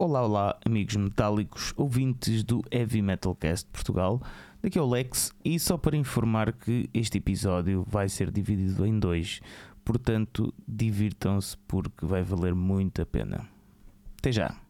Olá, olá, amigos metálicos, ouvintes do Heavy Metal Cast Portugal. Daqui é o Lex e só para informar que este episódio vai ser dividido em dois, portanto, divirtam-se porque vai valer muito a pena. Até já!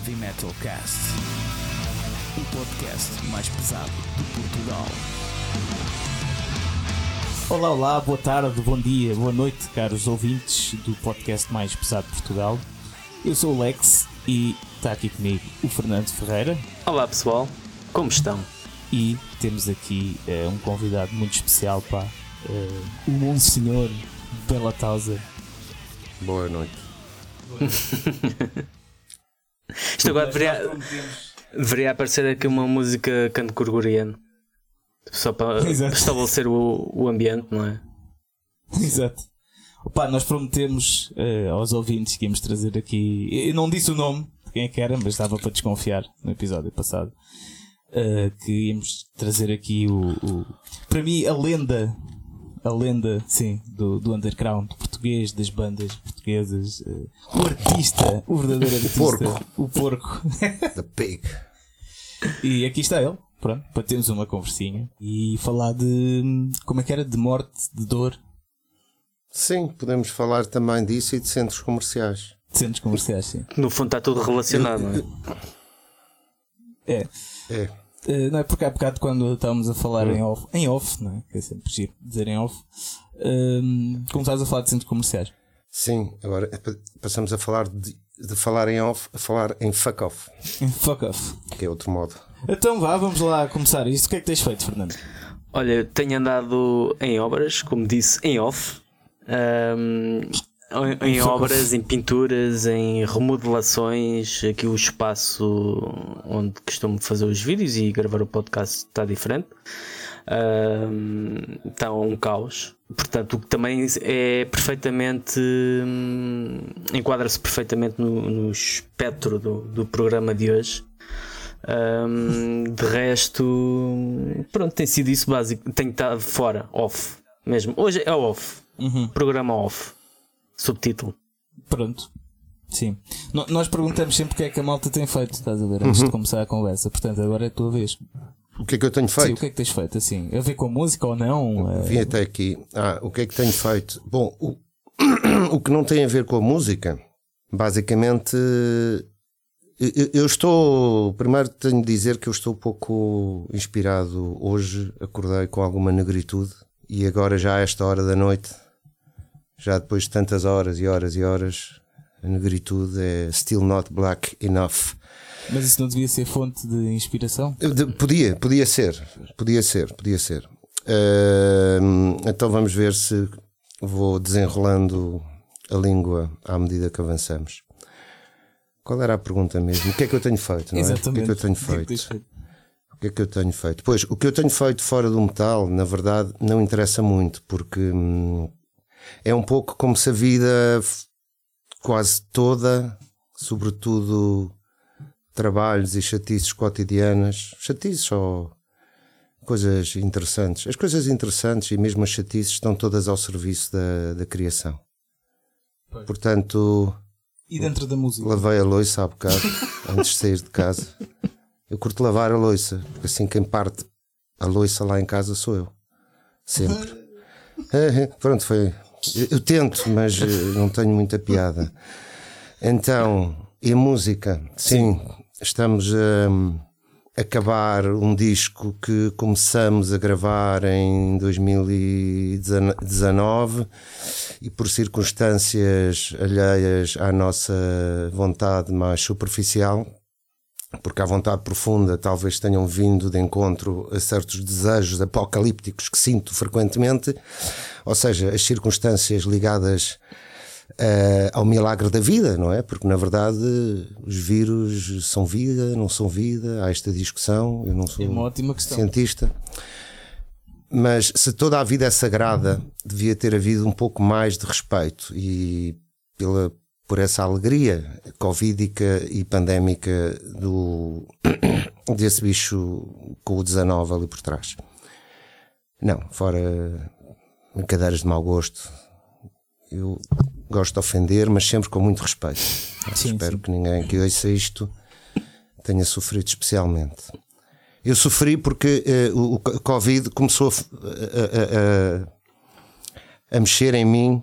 Heavy Metal Cast, o podcast mais pesado de Portugal. Olá, olá, boa tarde, bom dia, boa noite, caros ouvintes do podcast mais pesado de Portugal. Eu sou o Lex e está aqui comigo o Fernando Ferreira. Olá pessoal, como estão? E temos aqui uh, um convidado muito especial, pá, uh, o Monsenhor Bela Tausa. Boa noite. Isto agora deveria, deveria aparecer aqui uma música canto gregoriano. Só para Exato. estabelecer o, o ambiente, não é? Exato. Opa, nós prometemos uh, aos ouvintes que íamos trazer aqui. Eu não disse o nome de quem é que era, mas estava para desconfiar no episódio passado. uh, que íamos trazer aqui o, o- Para mim, a lenda. A lenda, sim, do, do underground português, das bandas portuguesas. uh, o artista, o verdadeiro artista. porco. O porco. The Pig. E aqui está ele, pronto, para termos uma conversinha e falar de. Como é que era? De morte, de dor, Sim, podemos falar também disso e de centros comerciais. de centros comerciais, sim. No fundo está tudo relacionado, não é? É. É. Eh, não é porque há bocado quando estávamos a falar em off, em off, não é? Que é sempre giro dizer em off, ehm, como estás a falar de centros comerciais. Sim, agora é pa- passamos a falar de, de falar em off a falar em fuck off, Fuck off. que é outro modo. Então vá, vamos lá começar isto. O que é que tens feito, Fernando? Olha, eu tenho andado em obras, como disse, em off. Ahm, em, em obras, em pinturas, em remodelações. Aqui o espaço onde costumo fazer os vídeos e gravar o podcast está diferente. Ahm, está um caos. Portanto, o que também é perfeitamente. hum, enquadra-se perfeitamente no, no espectro do, do programa de hoje. Ahm, de resto, pronto, tem sido isso básico. Tenho estado fora, off mesmo. Hoje é off, Uhum. programa off, subtítulo. Pronto. Sim. No- nós perguntamos sempre o que é que a malta tem feito, estás a ver, antes de começar a conversa. Portanto, agora é a tua vez. O que é que eu tenho Sim, o feito? que é que tens feito? Assim, a ver com a música ou não? Eh, Vim até aqui. Ah, o que é que tenho feito? Bom, o, o que não tem a ver com a música, basicamente, eu, eu estou. Primeiro tenho de dizer que eu estou um pouco inspirado hoje. Acordei com alguma negritude e agora, já a esta hora da noite, já depois de tantas horas e horas e horas, a negritude é still not black enough. Mas isso não devia ser fonte de inspiração? De- Podia, podia ser, podia ser, podia ser. Ahm, então vamos ver se vou desenrolando a língua à medida que avançamos. Qual era a pergunta mesmo? O que é que eu tenho feito? Não é? O que é que eu tenho é feito? O que é que eu tenho feito? Pois, o que eu tenho feito fora do metal, na verdade, não interessa muito, porque hum, é um pouco como se a vida quase toda, sobretudo trabalhos e chatices cotidianas, chatices ou coisas interessantes. As coisas interessantes e mesmo as chatices estão todas ao serviço da, da criação. Pois. Portanto, E dentro da música? lavei a louça há bocado, antes de sair de casa. Eu curto lavar a louça, porque assim quem parte a louça lá em casa sou eu. Sempre. Pronto, foi. Eu, tento, mas eh, não tenho muita piada. Então, e a música? Sim, estamos a acabar um disco que começamos a gravar em 2019 e por circunstâncias alheias à nossa vontade mais superficial, porque à vontade profunda talvez tenham vindo de encontro a certos desejos apocalípticos que sinto frequentemente, ou seja, as circunstâncias ligadas eh, ao milagre da vida, não é? Porque na verdade os vírus são vida, não são vida, há esta discussão, eu não sou É uma ótima questão. cientista. Mas se toda a vida é sagrada, devia ter havido um pouco mais de respeito e pela por essa alegria covídica e pandémica do, desse bicho com o 19 ali por trás. Não, fora brincadeiras de mau gosto. Eu gosto de ofender, mas sempre com muito respeito. Sim, Espero sim. que ninguém que ouça isto tenha sofrido especialmente. Eu sofri porque uh, o, o Covid começou a, a, a, a mexer em mim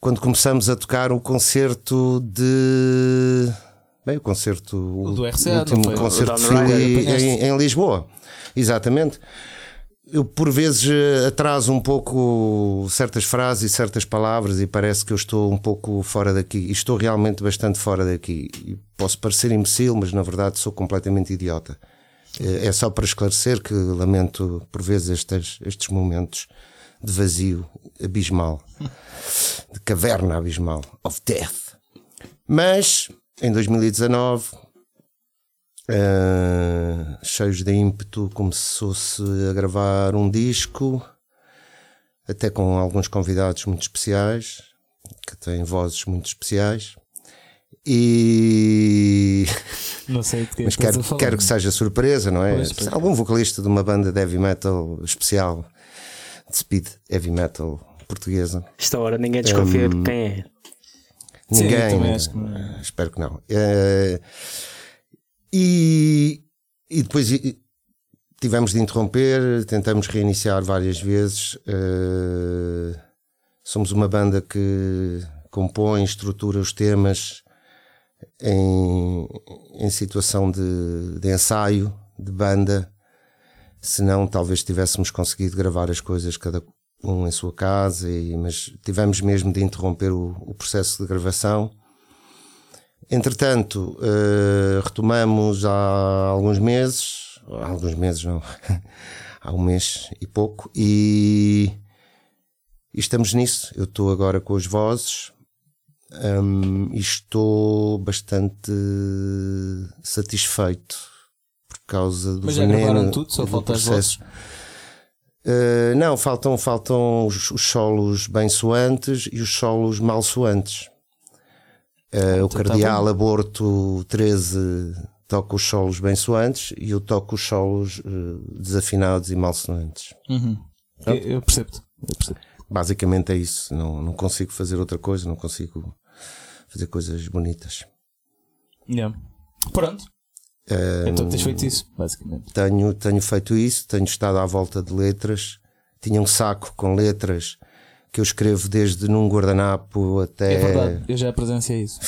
quando começamos a tocar o concerto de. Bem, o concerto. O do RCA, o último concerto de Philly em, em, Lisboa. Exatamente. Eu, por vezes, atraso um pouco certas frases e certas palavras e parece que eu estou um pouco fora daqui. E estou realmente bastante fora daqui. E posso parecer imbecil, mas na verdade sou completamente idiota. É só para esclarecer que lamento, por vezes, estes, estes momentos de vazio abismal, de caverna abismal, of death. Mas em 2019, uh, cheios de ímpeto, começou-se a gravar um disco, até com alguns convidados muito especiais, que têm vozes muito especiais. E. Não sei de que Mas quero, quero que seja surpresa, não é? Pois, Algum vocalista de uma banda de heavy metal especial de speed heavy metal portuguesa. Esta hora ninguém desconfia um, de quem é. Ninguém. Sim, que... Espero que não. Uh, e, e depois tivemos de interromper, tentamos reiniciar várias vezes. Uh, somos uma banda que compõe, estrutura os temas em, em situação de, de ensaio, de banda senão talvez tivéssemos conseguido gravar as coisas cada um em sua casa, e, mas tivemos mesmo de interromper o, o processo de gravação. Entretanto, uh, retomamos há alguns meses, há alguns meses não, há um mês e pouco, e, e estamos nisso. Eu estou agora com as vozes um, e estou bastante satisfeito causa do Mas já veneno. gravaram tudo, só falta as vozes? Uh, não, faltam, faltam os, os, solos bem soantes e os solos mal soantes. Uh, o tá Cardeal tá Aborto 13 toca os solos bem soantes e eu toco os solos uh, desafinados e mal soantes. Uhum. Eu, eu, percebo percebo. Basicamente é isso. Não, não consigo fazer outra coisa, não consigo fazer coisas bonitas. Yeah. Pronto. Uh, então tens feito isso, basicamente. Tenho, tenho feito isso, tenho estado à volta de letras. Tinha um saco com letras que eu escrevo desde num guardanapo até. É verdade, eu já presenciei isso.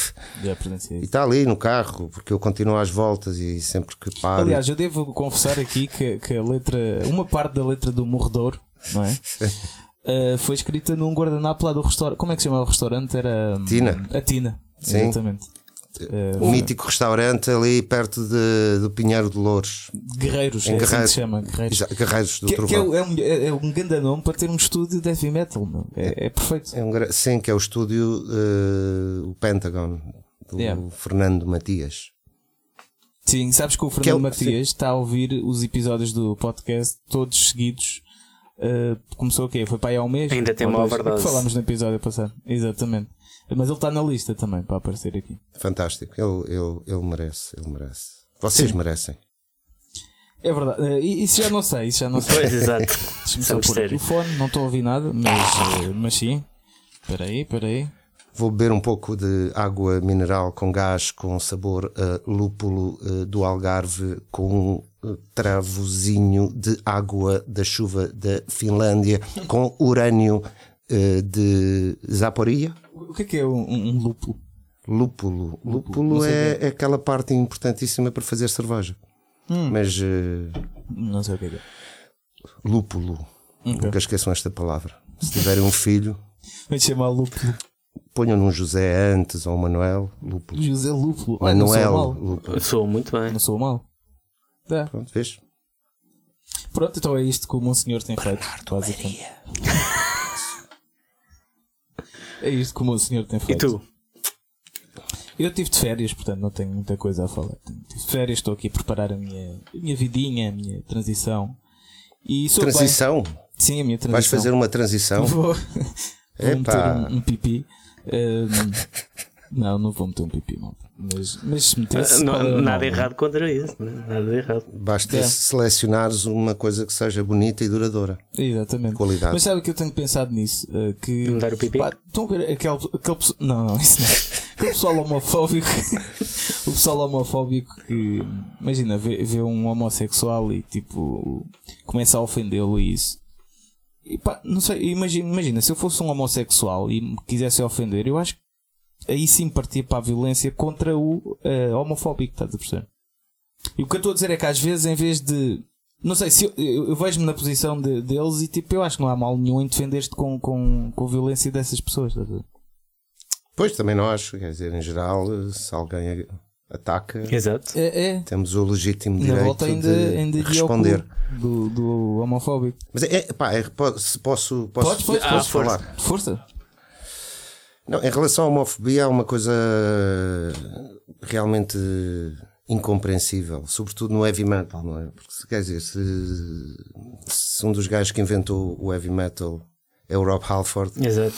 Já presenciei isso. E está ali no carro, porque eu continuo às voltas e sempre que paro. Aliás, eu devo confessar aqui que, que a letra, uma parte da letra do Morredor, não é? uh, foi escrita num guardanapo lá do restaurante. Como é que se chama o restaurante? Era. Tina. A Tina. Sim. Exatamente. Uh, um mítico restaurante ali perto de, do Pinheiro de Louros. Guerreiros, em é Guerreiros, assim se chama. Guerreiros, Guerreiros do que, que é, é, um, é, um grande nome para ter um estúdio de heavy metal. É, é, perfeito. É um, sim, que é o estúdio uh, o Pentagon do yeah. Fernando Matias. Sim, sabes que o Fernando que é o, Matias sim. está a ouvir os episódios do podcast todos seguidos. Uh, começou o quê? Foi para aí há um mês? Ainda tem uma verdade. Falámos no episódio passado. Exatamente. Mas ele está na lista também para aparecer aqui. Fantástico. Ele, ele, ele merece. Ele merece. Vocês Sim. merecem. É verdade. Uh, isso já não sei. Isso já não sei. Pois, exato. Deixa-me só pôr o fone. Não estou a ouvir nada, mas, uh, mas sim. Espera aí, espera aí. Vou beber um pouco de água mineral com gás com sabor uh, lúpulo uh, do Algarve com um travozinho de água da chuva da Finlândia com urânio uh, de Zaporia. O que é que é um, um lúpulo? Lúpulo. Lúpulo é, é, aquela parte importantíssima para fazer cerveja. Hum. Mas. Uh, não sei o que é. Lúpulo. Okay. Nunca esqueçam esta palavra. Se tiverem um filho. Vai chamar lúpulo. Ponham num José antes ou Manuel Lúpulo. José Lúpulo. Manuel ah, Lúpulo. Sou muito bem. Não sou mal. É. Pronto, vês? Pronto, então é isto que o Monsenhor tem feito. Basicamente. É isto que o meu senhor tem feito. E tu? Eu tive de férias, portanto não tenho muita coisa a falar. Tive de férias, estou aqui a preparar a minha, a minha vidinha, a minha transição. E transição? Bem. Sim, a minha transição. Vais fazer uma transição? Vou, vou meter um, um pipi. Um, Não, não vou meter um pipi, malta. Mas, mas se metesse. Ah, não- era nada errado contra isso, né? nada errado. Basta É. selecionares uma coisa que seja bonita e duradoura. Exatamente. Qualidade. Mas sabe que eu tenho pensado nisso? eh, que. Mudar o pipi? Pá, estão a ver aquele, aquele pessoal. Não, não, isso não. Aquele pessoal homofóbico. o pessoal homofóbico que. Imagina, vê, vê um homossexual e tipo. começa a ofendê-lo e isso. E pá, não sei, imagina, imagina, se eu fosse um homossexual e me quisesse ofender, eu acho que aí sim partia para a violência contra o eh, homofóbico, estás a perceber? E o que eu estou a dizer é que às vezes, em vez de. Não sei, se eu, eu, eu vejo-me na posição de- deles e tipo, eu acho que não há mal nenhum em defender-te com, com, com a violência dessas pessoas. estás a ver? Pois também não acho, quer dizer, em geral, se alguém ataca, Exato. É, é. temos o legítimo Na direito volta ainda, de ainda de responder. do, do homofóbico. Mas é, é, pá, é, se posso, posso, podes, posso podes. falar. Força. Não, em relação à homofobia, há uma coisa realmente incompreensível, sobretudo no heavy metal, não é? Porque, quer dizer, se, se um dos gajos que inventou o heavy metal é o Rob Halford, Exato.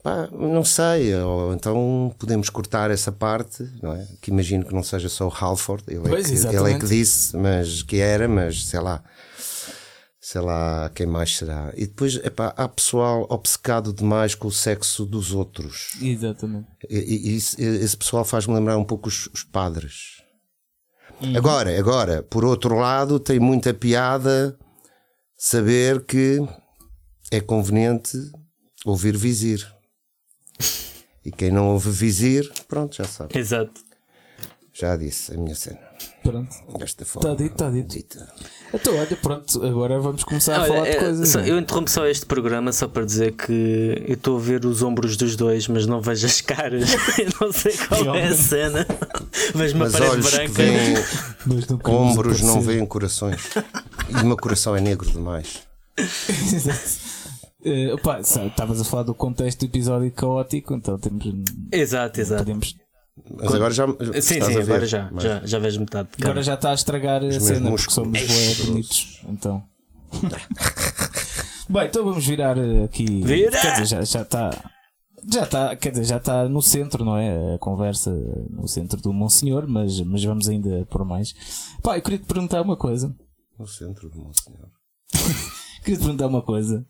pá, não sei, ou então podemos cortar essa parte, não é? Que imagino que não seja só o Halford, ele, é, Pois, que, ele é que disse, mas que era, mas sei lá. Sei lá quem mais será. E depois, epá, há pessoal obcecado demais com o sexo dos outros. Exatamente. E, e- e esse, esse pessoal faz-me lembrar um pouco os, os padres. Agora, agora, por outro lado, tem muita piada saber que é conveniente ouvir vizir. E quem não ouve vizir, pronto, já sabe. Exato. Já disse a minha cena. Pronto. Desta forma. Tá dito, tá dito. dita. Então, olha, pronto, agora vamos começar a Olha, falar de é, coisas. só- é? eu interrompo só este programa só para dizer que eu estou a ver os ombros dos dois, mas não vejo as caras. eu não sei qual é a cena. Vejo uma Mas parede olhos que branca. Mas não ombros não veem corações. E o meu coração é negro demais. Exato. Sabe, estavas a falar do contexto do episódio caótico, então temos. Exato, exato. Podemos, Mas agora já. Sim, estás sim, a ver, agora já, mas- já. Já vejo metade agora já está a estragar a cena porque somos grosso. bonitos. Então. Bem, então vamos virar eh, aqui. Vira! Quer dizer, já, já está. Já está, quer dizer, já está no centro, não é? A conversa no centro do Monsenhor, mas, mas vamos ainda por mais. Pá, eu queria te perguntar uma coisa. No centro do meu senhor. Queria te perguntar uma coisa.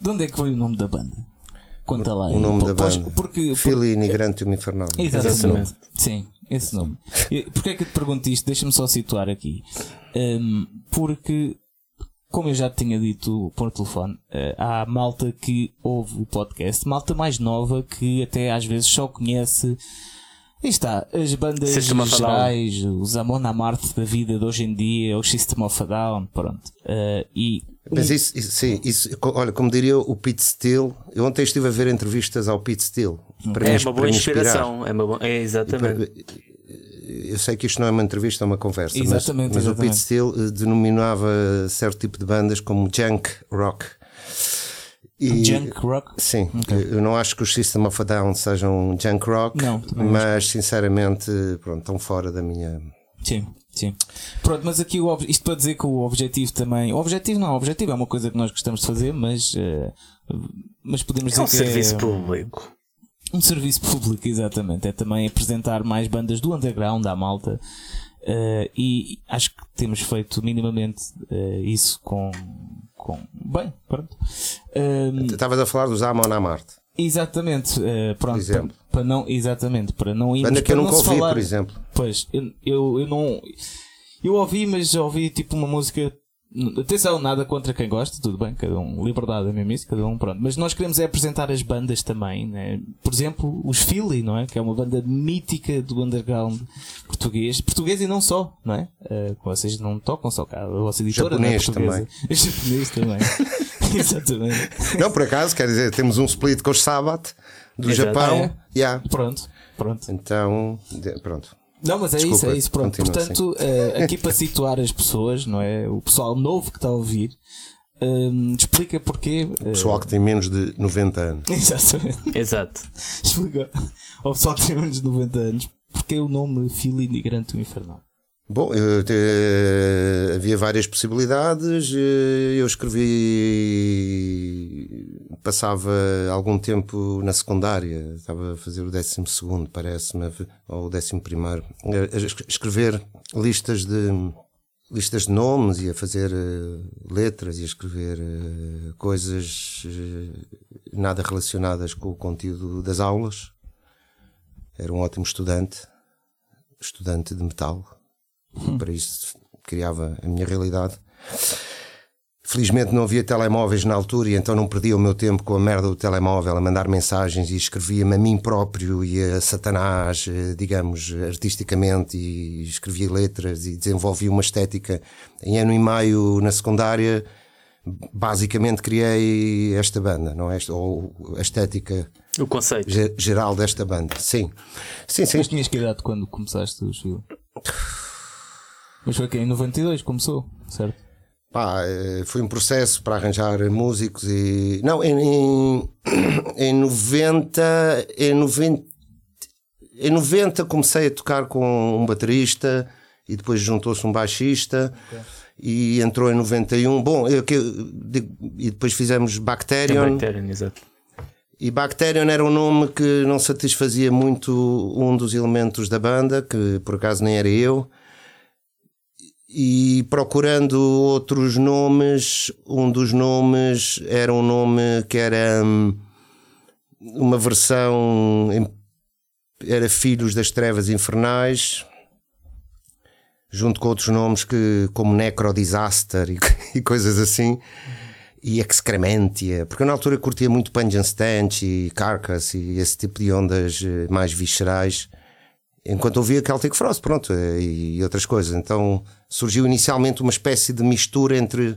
De onde é que veio o nome da banda? Conta lá. O nome da banda. Porque, Fili Nigrante Infernal. Exatamente. Exatamente. Sim, esse nome. Porquê é que eu te pergunto isto? Deixa-me só situar aqui. Hum, porque, como eu já te tinha dito por telefone, eh, há malta que ouve o podcast, malta mais nova que até às vezes só conhece. Aí está, as bandas gerais, os Amon Amarte da vida de hoje em dia, o System of a Down, pronto. Eh, e Mas isso, isso- sim, isso, olha, como diria o Pete Steele, eu ontem estive a ver entrevistas ao Pete Steele. Para É me- uma para boa me inspirar. inspiração. É, uma boa... é exatamente. Eu sei que isto não é uma entrevista, é uma conversa, mas- Exatamente, mas, o exatamente. Pete Steele eh, denominava certo tipo de bandas como junk rock. E- Junk Rock. Sim, eu não acho que os System of a Down sejam junk rock, Não, mas sinceramente pronto, estão fora da minha. Sim, sim. Pronto, mas aqui o, ob- isto para dizer que o objetivo também. O objetivo não, o objetivo é uma coisa que nós gostamos de fazer, mas. eh, mas podemos É um dizer que serviço é público. um serviço público, exatamente. É também apresentar mais bandas do underground à malta. eh, e acho que temos feito minimamente eh, isso com. com bem, pronto. Estavas a falar dos Amon Amarte, exatamente, eh, pronto. Por exemplo. Para, para não, exatamente, para não irmos. banda que eu nunca ouvi, falar- por exemplo. Pois, eu, eu, eu não. Eu ouvi, mas ouvi tipo uma música. Atenção, nada contra quem gosta, tudo bem, cada um, liberdade é mesmo isso, cada um, pronto. Mas nós queremos é apresentar as bandas também, né? Por exemplo, os Philly, não é? Que é uma banda mítica do underground português, português e não só, não é? Eh, vocês não tocam só cá, a vossa editora não é Japonês portuguesa. Japonês também. Exatamente. Não, por acaso, quer dizer, temos um split com os Sabbath do Exato. Japão. Ah, é? Yeah. Pronto, pronto. Então, de- pronto. Não, mas é Desculpa, isso, é isso. Pronto. continua Portanto, eh, aqui para situar as pessoas, não é? O pessoal novo que está a ouvir, hum, explica porquê. eh, Pessoal que tem menos de 90 anos. Exatamente. Exato. Explica ao pessoal que tem menos de 90 anos porque o nome Filho Imigrante do Infernal. Bom, te- havia várias possibilidades. eh, Eu escrevi passava algum tempo na secundária, estava a fazer o décimo segundo, parece-me, ou o décimo primeiro, a escrever listas de listas de nomes e a fazer uh, letras e a escrever coisas nada relacionadas com o conteúdo das aulas. Era um ótimo estudante, estudante de metal. Hum. Para isso criava a minha realidade. Felizmente não havia telemóveis na altura e então não perdia o meu tempo com a merda do telemóvel a mandar mensagens e escrevia-me a mim próprio e a Satanás, eh, digamos, artisticamente e escrevia letras e desenvolvia uma estética. Em ano e meio na secundária, basicamente criei esta banda, não é? Ou a estética o conceito geral desta banda. Sim, sim, sim. Mas tinhas que idade quando começaste o show? Mas foi que em 92 começou, certo? Pá, eh, foi um processo para arranjar músicos e. Não, em, em, em 90. Em 90. Em 90 comecei a tocar com um baterista e depois juntou-se um baixista okay. e entrou em 91. Bom, eu, e depois fizemos Bacterion. É Bacterion, exato. E Bacterion era um nome que não satisfazia muito um dos elementos da banda, que por acaso nem era eu e procurando outros nomes, um dos nomes era um nome que era hum, uma versão era Filhos das Trevas Infernais, junto com outros nomes que como Necrodisaster e, e coisas assim. E Excrementia, porque eu na altura curtia muito Punch Stench e Carcass e esse tipo de ondas eh, mais viscerais enquanto ouvia Celtic Frost, pronto, eh, e outras coisas. Então surgiu inicialmente uma espécie de mistura entre,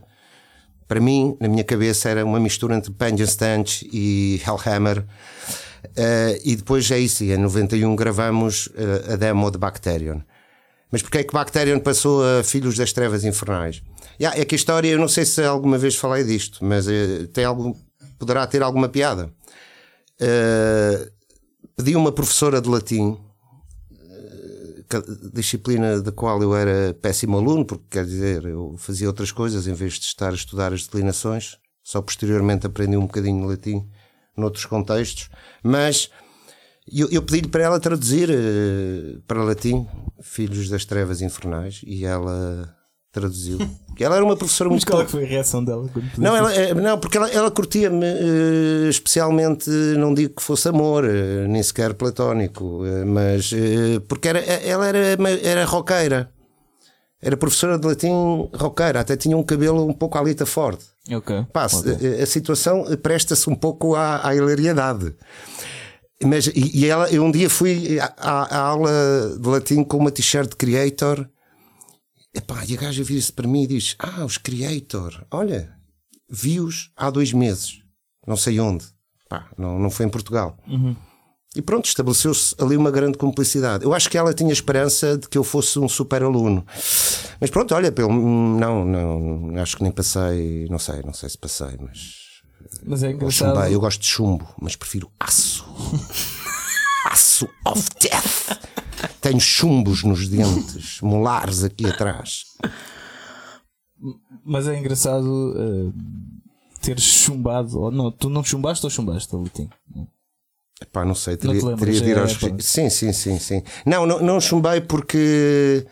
para mim, na minha cabeça, era uma mistura entre Pension Stanch e Hellhammer. Uh, e depois é isso, em 91 gravamos uh, a demo de Bacterion. Mas porquê é que Bacterion passou a Filhos das Trevas Infernais? Yeah, é que a história, eu não sei se alguma vez falei disto, mas uh, tem algum, poderá ter alguma piada. pedi uma professora de latim disciplina da qual eu era péssimo aluno, porque quer dizer, eu fazia outras coisas em vez de estar a estudar as declinações. Só posteriormente aprendi um bocadinho de latim noutros contextos, mas eu, eu pedi-lhe para ela traduzir uh, para latim Filhos das Trevas Infernais e ela traduziu. Ela era uma professora muito. Mas qual é foi a reação dela? Não, ela, eh, não, porque ela, ela curtia-me, uh, especialmente, não digo que fosse amor, uh, nem sequer platónico, mas porque era, ela era, era roqueira. Era professora de latim roqueira, até tinha um cabelo um pouco alita forte. Ok. Pá, okay. A, situação presta-se um pouco à, à hilariedade. Mas, e, e ela, eu um dia fui à, à aula de latim com uma t-shirt Creator Epá, e a gaja vira-se para mim e diz: Ah, os Creator, olha, vi-os há dois meses, não sei onde, Pá, não, não foi em Portugal. Uhum. E pronto, estabeleceu-se ali uma grande cumplicidade. Eu acho que ela tinha esperança de que eu fosse um super aluno. Mas pronto, olha, pelo, não, não, acho que nem passei, não sei, não sei se passei, mas. Mas é engraçado. Eu gosto de chumbo, mas prefiro aço. aço of death. Tenho chumbos nos dentes, molares aqui atrás. Mas é engraçado uh, ter chumbado. Ou não, tu não chumbaste ou chumbaste, Litinho? Pá, não sei, teria, não teria de ir aos. É, sim, sim, sim, sim. Não, não, não chumbei porque.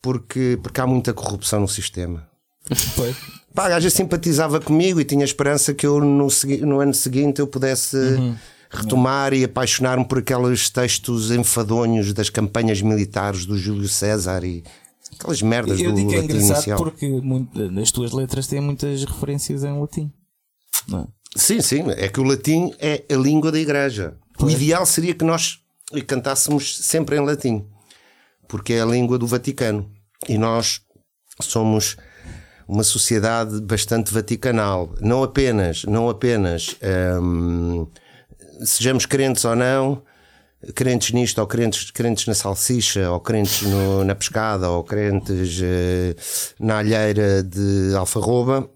Porque, porque há muita corrupção no sistema. Pois. Pá, a gaja simpatizava comigo e tinha esperança que eu no, no ano seguinte eu pudesse. Uhum retomar e apaixonar-me por aqueles textos enfadonhos das campanhas militares do Júlio César e aquelas merdas eu do digo que é engraçado inicial. porque muito, as tuas letras têm muitas referências em latim. Não é? Sim, sim, é que o latim é a língua da igreja. Pois. O ideal seria que nós cantássemos sempre em latim, porque é a língua do Vaticano. E nós somos uma sociedade bastante vaticanal. Não apenas, não apenas hum, sejamos crentes ou não, crentes nisto, ou crentes, crentes na salsicha, ou crentes no, na pescada, ou crentes eh, na alheira de alfarroba,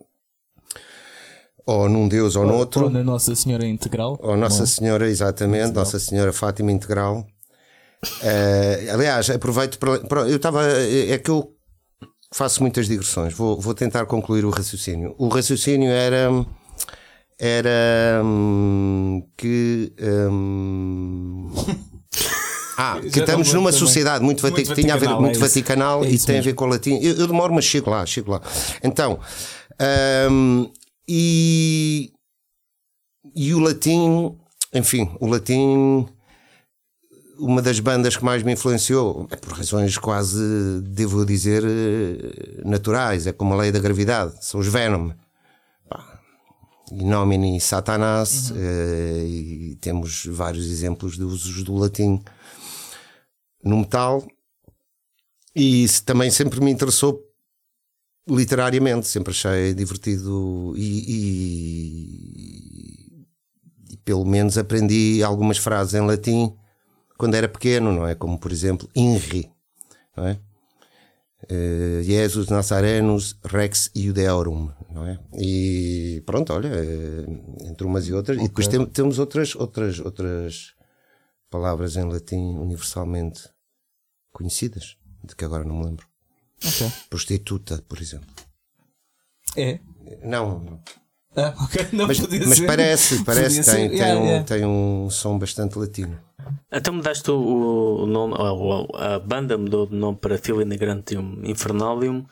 ou num Deus ou, ou noutro. Ou na Nossa Senhora Integral. Ou Nossa Senhora, exatamente, Nossa Senhora Fátima Integral. Uh, aliás, aproveito para. para eu estava. É que eu faço muitas digressões, vou, vou tentar concluir o raciocínio. O raciocínio era era hum, que. hum, Ah, que Já estamos numa lembro sociedade muito, Muito tinha a ver muito é vaticanal É e tem a mesmo. ver com o latim. Eu, eu demoro, mas chego lá, chego lá. Então, hum, e, e o latim, enfim, o latim, uma das bandas que mais me influenciou, por razões quase, devo dizer, eh, naturais, é como a lei da gravidade, são os Venom. Pá, In nomine Satanás, eh, e temos vários exemplos de usos do latim no metal. E isso também sempre me interessou literariamente, sempre achei divertido e, e- e pelo menos aprendi algumas frases em latim quando era pequeno, não é? Como por exemplo, INRI, não é? Eh, Jesus Nazarenus Rex Iudeorum, não é? E pronto, olha, eh, entre umas e outras. E depois tem- temos outras, outras, outras palavras em latim universalmente conhecidas, de que agora não me lembro. Ok. Prostituta, por exemplo. É. Não, não. Ah, ok. Não mas, mas parece, parece tem, tem, Yeah, um, yeah. tem um som bastante latino. Então mudaste o, o nome, a, banda mudou de nome para Filinegrantium Infernalium,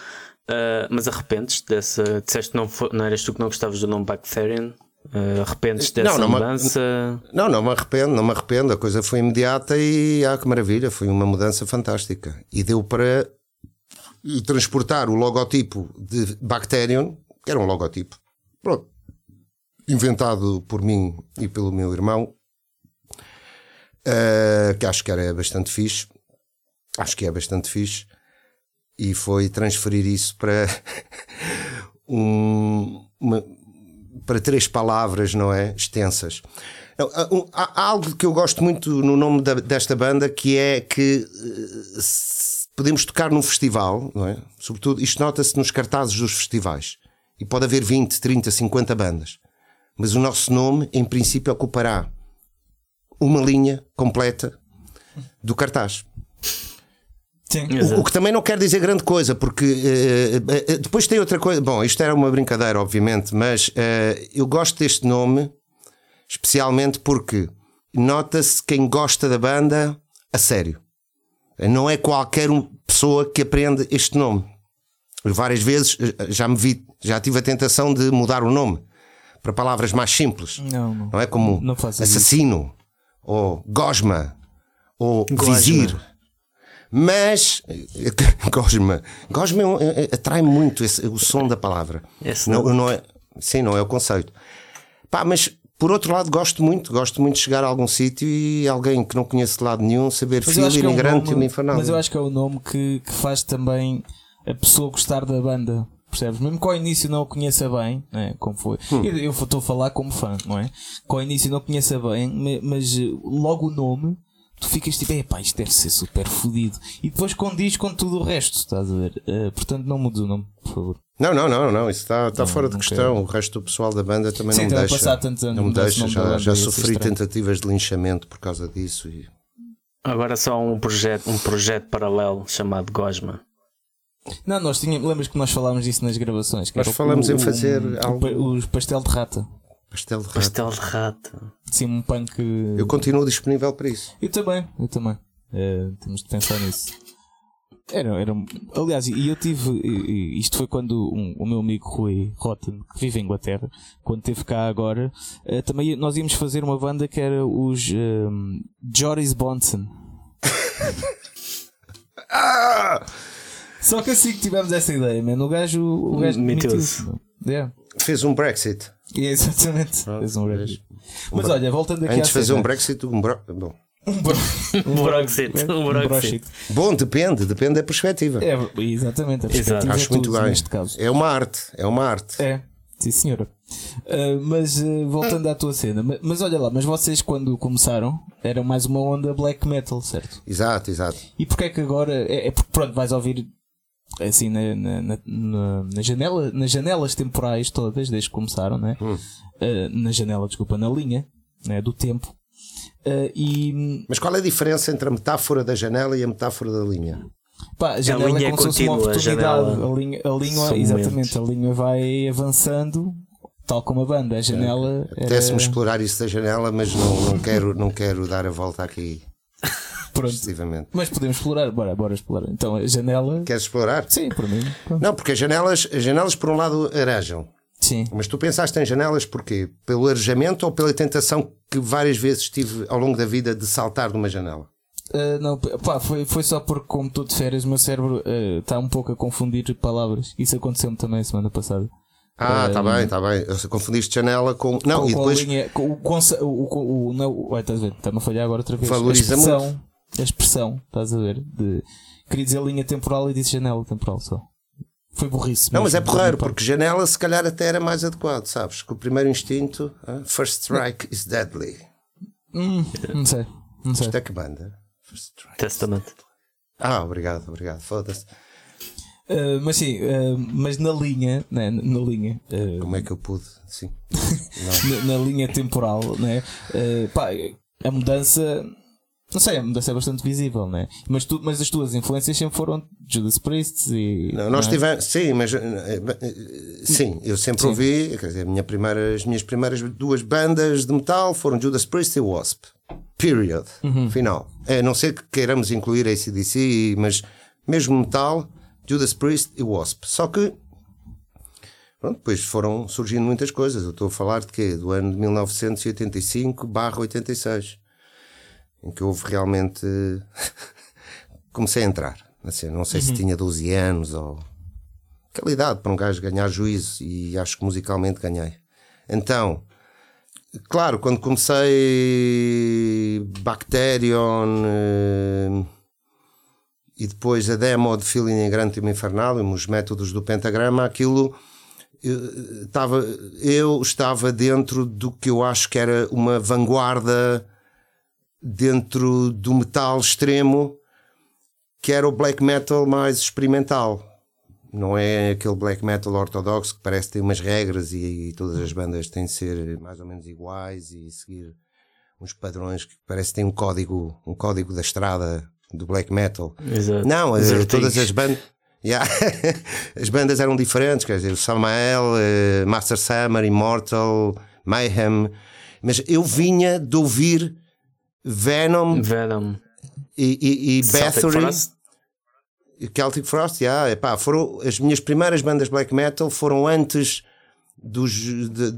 ah, mas arrependes dessa. Disseste que não, não eras tu que não gostavas do nome Bacterian? Ah, arrependes Não, dessa não, mas- mudança? Não, não me arrependo, não me arrependo. A coisa foi imediata e ah, que maravilha, foi uma mudança fantástica. E deu para transportar o logotipo de Bacterium, que era um logotipo, pronto, inventado por mim e pelo meu irmão, eh, que acho que era bastante fixe. Acho que é bastante fixe. E foi transferir isso para um, uma- para três palavras, não é? Extensas. Não, há- Há, algo que eu gosto muito no nome da- desta banda que é que eh, podemos tocar num festival, não é? Sobretudo, isto nota-se nos cartazes dos festivais. E pode haver 20, 30, 50 bandas. Mas o nosso nome, em princípio, ocupará uma linha completa do cartaz. Sim. Exato. O que também não quer dizer grande coisa, porque eh, eh, depois tem outra coisa. Bom, isto era uma brincadeira, obviamente, mas eh, eu gosto deste nome especialmente porque nota-se quem gosta da banda a sério. Não é qualquer um- pessoa que aprende este nome. Várias vezes já me vi, já tive a tentação de mudar o nome para palavras mais simples. Não, não. Não é como Não assassino, ou gosma, ou Gosma. vizir. Mas gosma, gosma é um- é- é- atrai muito esse- o som da palavra. Esse não, não. é, sim, não é o conceito. Pá, mas por outro lado gosto muito, gosto muito de chegar a algum sítio e alguém que não conhece de lado nenhum saber filho, que é um imigrante e uma nome- infernal. Mas eu acho que é o nome que, que faz também a pessoa gostar da banda. Percebes? Mesmo que ao início não a conheça bem, né? como foi. Hum. Eu, estou a falar como fã, não é? Que ao início não conheça bem, ma- mas eh, logo o nome, tu ficas tipo, epá, isto deve ser super fodido. E depois condiz com tudo o resto, estás a ver? Eh, portanto, não mudes o nome, por favor. Não, não, não, não, isso está, está Não, fora de questão. quero. O resto do pessoal da banda também Sim, não me deixa. passar tantos anos não me deixa, o já, já ser sofri tentativas de linchamento por causa disso. E... Agora só um projeto, um projeto paralelo chamado Gosma. Não, nós tínhamos, lembras que nós falámos disso nas gravações? que Nós o- em fazer algo- Os pastel de rata. Pastel de rato. Pastel de rato. Sim, um punk. Eu continuo disponível para isso. Eu também, eu também. Eh, temos de pensar nisso. Era, era, aliás, e eu tive. Isto foi quando um- o meu amigo Rui Rotten, que vive em Inglaterra, quando esteve cá agora, eh, também nós íamos fazer uma banda que era os um, Joris Bonson. Ah! Só que assim que tivemos essa ideia, mano, o gajo, o gajo Mentiu-se. mentiu-se, meu. Yeah. Fez um Brexit. É exatamente. Fez um? Brexit. Mas olha, voltando aqui Antes de fazer cena. um Brexit, um bro... Bom. Um bro- Um Brexit. Um Brexit. Bom, depende, depende da perspectiva. É, exatamente. A perspectiva Acho é muito bem. neste caso. É uma arte, é uma arte. É, sim senhora. Ah, mas ah, voltando à tua cena, mas, mas olha lá, mas vocês quando começaram eram mais uma onda black metal, certo? Exato, exato. E porquê é que agora é, é porque pronto, vais ouvir assim na, na, na, na- janela, nas janelas temporais todas, desde que começaram, né? Hum. Ah, na janela, desculpa, na linha né, do tempo. Ah, e Mas qual é a diferença entre a metáfora da janela e a metáfora da linha? pá, a janela linha é como se fosse uma a oportunidade. janela A linha, a linha exatamente, a linha vai avançando tal como a banda, a janela. Apetece-me explorar isso da janela, mas não, não, quero, não quero dar a volta aqui. Pronto. excessivamente. Mas podemos explorar, bora, bora explorar. Então a janela. Queres explorar? Sim, por mim. Pronto. Não, porque as janelas, as janelas por um lado arejam. Sim. Mas tu pensaste em janelas porquê? Pelo arejamento ou pela tentação que várias vezes tive ao longo da vida de saltar de uma janela? Uh, não, pá, foi, foi só porque, como estou de férias, o meu cérebro está um pouco a confundir palavras. Isso aconteceu-me também semana passada. Ah, está bem, está bem. Eu confundiste janela com. Não, com, e depois. Com a linha, com, o, o, o, o, não, ué, estás a ver? Está-me a falhar agora outra vez. Valoriza a expressão, a expressão, estás a ver? De, queria dizer linha temporal e disse janela temporal só. Foi burrice. Não, mas é porreiro, porque janela se calhar até era mais adequado, sabes? Que o primeiro instinto, ah, first strike is deadly. Hum, não sei, não sei. Isto é que banda? First strike. Testament. Ah, obrigado, obrigado. Foda-se. Uh, mas sim, uh, mas na linha, né, na linha, uh, Como é que eu pude? Sim. na, na linha temporal, né, uh, pá, a mudança, não sei, a mudança é bastante visível, né? Mas, tu, mas as tuas influências sempre foram Judas Priest e. Não, nós não é? tivemos, sim, mas eh, eh, sim, eu sempre Sim. ouvi, quer dizer, a minha primeira, as minhas primeiras duas bandas de metal foram Judas Priest e Wasp. Period. Uhum. Final. A não ser que queiramos incluir ACDC, mas mesmo metal, Judas Priest e Wasp. Só que pronto, depois foram surgindo muitas coisas. Eu estou a falar de quê? Do ano de 1985 barra 86. Em que houve realmente. Comecei a entrar. Assim, não sei se tinha 12 anos ou. Aquela idade para um gajo ganhar juízo e acho que musicalmente ganhei. Então, claro, quando comecei Bacterion eh, e depois a demo de Feeling Grande Infernal, os métodos do pentagrama, aquilo eh, estava, eu estava dentro do que eu acho que era uma vanguarda dentro do metal extremo, que era o black metal mais experimental. Não é aquele black metal ortodoxo que parece ter umas regras e, e todas as bandas têm de ser mais ou menos iguais e seguir uns padrões que parece têm um código, um código da estrada do black metal. Exato. Não, Os eh, todas as bandas. Yeah. as bandas eram diferentes, quer dizer, o Samael, eh, Master Summer, Immortal, Mayhem. Mas eu vinha de ouvir Venom Venom. e, e, e Celtic Bathory. Frost. Celtic Frost, yeah, epá, foram as minhas primeiras bandas black metal foram antes dos, de-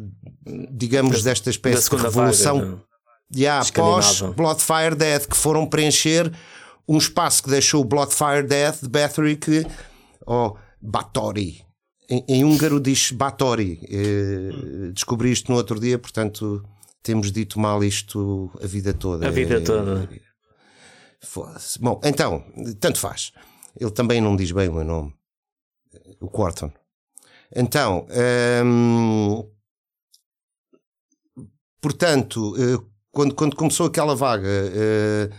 digamos, desta Da espécie de segunda revolução vaga. Yeah, pós Escandinava. Bloodfire Death, que foram preencher um espaço que deixou o Bloodfire Death de Bathory que. Oh, Batori. Em, em húngaro diz Batori. Eh, descobri isto no outro dia, portanto temos dito mal isto a vida toda. A vida Eh, toda. Bom, então, tanto faz. Ele também não diz bem o meu nome. O Quarton. Então, hum, portanto, eh, quando, quando começou aquela vaga, eh,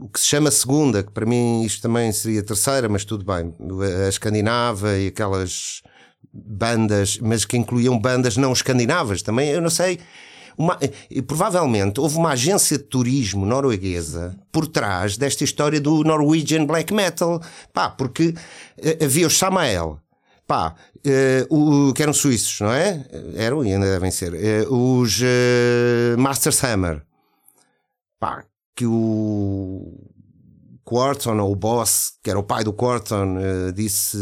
o que se chama segunda, que para mim isto também seria terceira, mas tudo bem, a escandinava e aquelas bandas, mas que incluíam bandas não escandinavas também, eu não sei. Uma, provavelmente houve uma agência de turismo norueguesa por trás desta história do Norwegian Black Metal, pá, porque eh, havia os Samael, pá, eh, o, que eram suíços, não é? Eram e ainda devem ser. eh, os eh, Master Hammer, pá, que o Quarton, ou o Boss, que era o pai do Quarton, eh, disse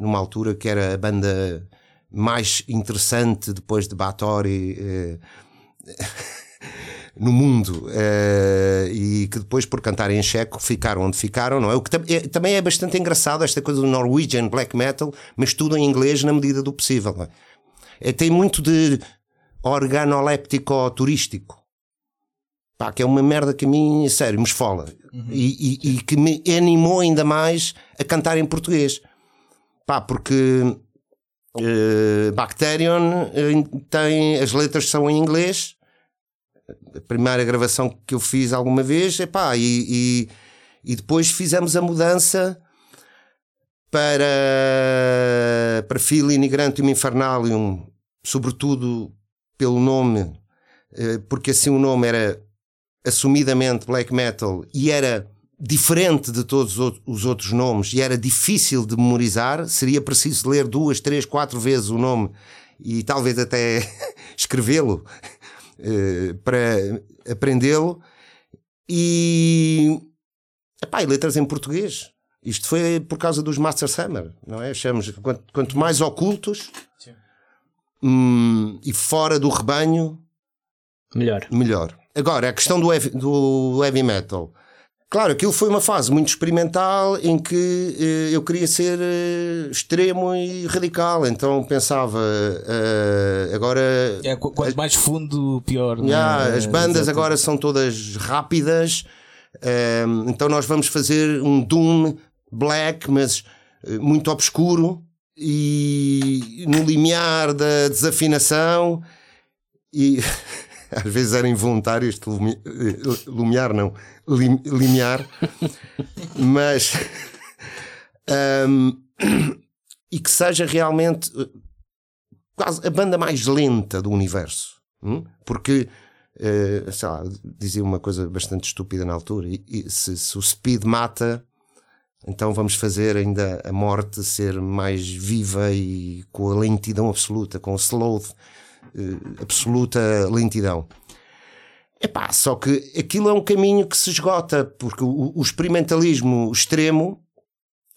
numa altura que era a banda mais interessante depois de Bathory eh, no mundo eh, e que depois por cantarem em checo ficaram onde ficaram, não é? O que é- também é bastante engraçado esta coisa do Norwegian Black Metal, mas tudo em inglês na medida do possível. é? É, tem muito de organoléptico turístico. Pá, que é uma merda que a mim, sério, me esfola. E, e- e que me animou ainda mais a cantar em português. Pá, porque eh, Bacterion eh, tem, as letras são em inglês. A primeira gravação que eu fiz alguma vez, epá, e, e, e depois fizemos a mudança para, para Feeling Igrantium Infernalium, sobretudo pelo nome, eh, porque assim o nome era assumidamente black metal e era diferente de todos os out- os outros nomes e era difícil de memorizar, seria preciso ler duas, três, quatro vezes o nome e talvez até escrevê-lo uh, para aprendê-lo e, epá, e letras em português. Isto foi por causa dos Master Summer, não é? Achamos quanto, quanto mais ocultos hum, e fora do rebanho, melhor. melhor. Agora, a questão do heavy, do heavy metal. Claro, aquilo foi uma fase muito experimental em que eh, eu queria ser eh, extremo e radical, então pensava eh, agora. É, qu- quanto mais fundo, pior. não é? Yeah, as É, bandas exato. agora são todas rápidas, ehm, então nós vamos fazer um Doom black, mas eh, muito obscuro e no limiar da desafinação. E às vezes era involuntário este lumi- lumiar, não, lim- limiar, mas. ehm, e que seja realmente eh, quase a banda mais lenta do universo. hum? Porque, eh, sei lá, dizia uma coisa bastante estúpida na altura: e, se, se o speed mata, então vamos fazer ainda a morte ser mais viva e com a lentidão absoluta, com o slow, absoluta lentidão. Epá, só que aquilo é um caminho que se esgota, porque o, o experimentalismo extremo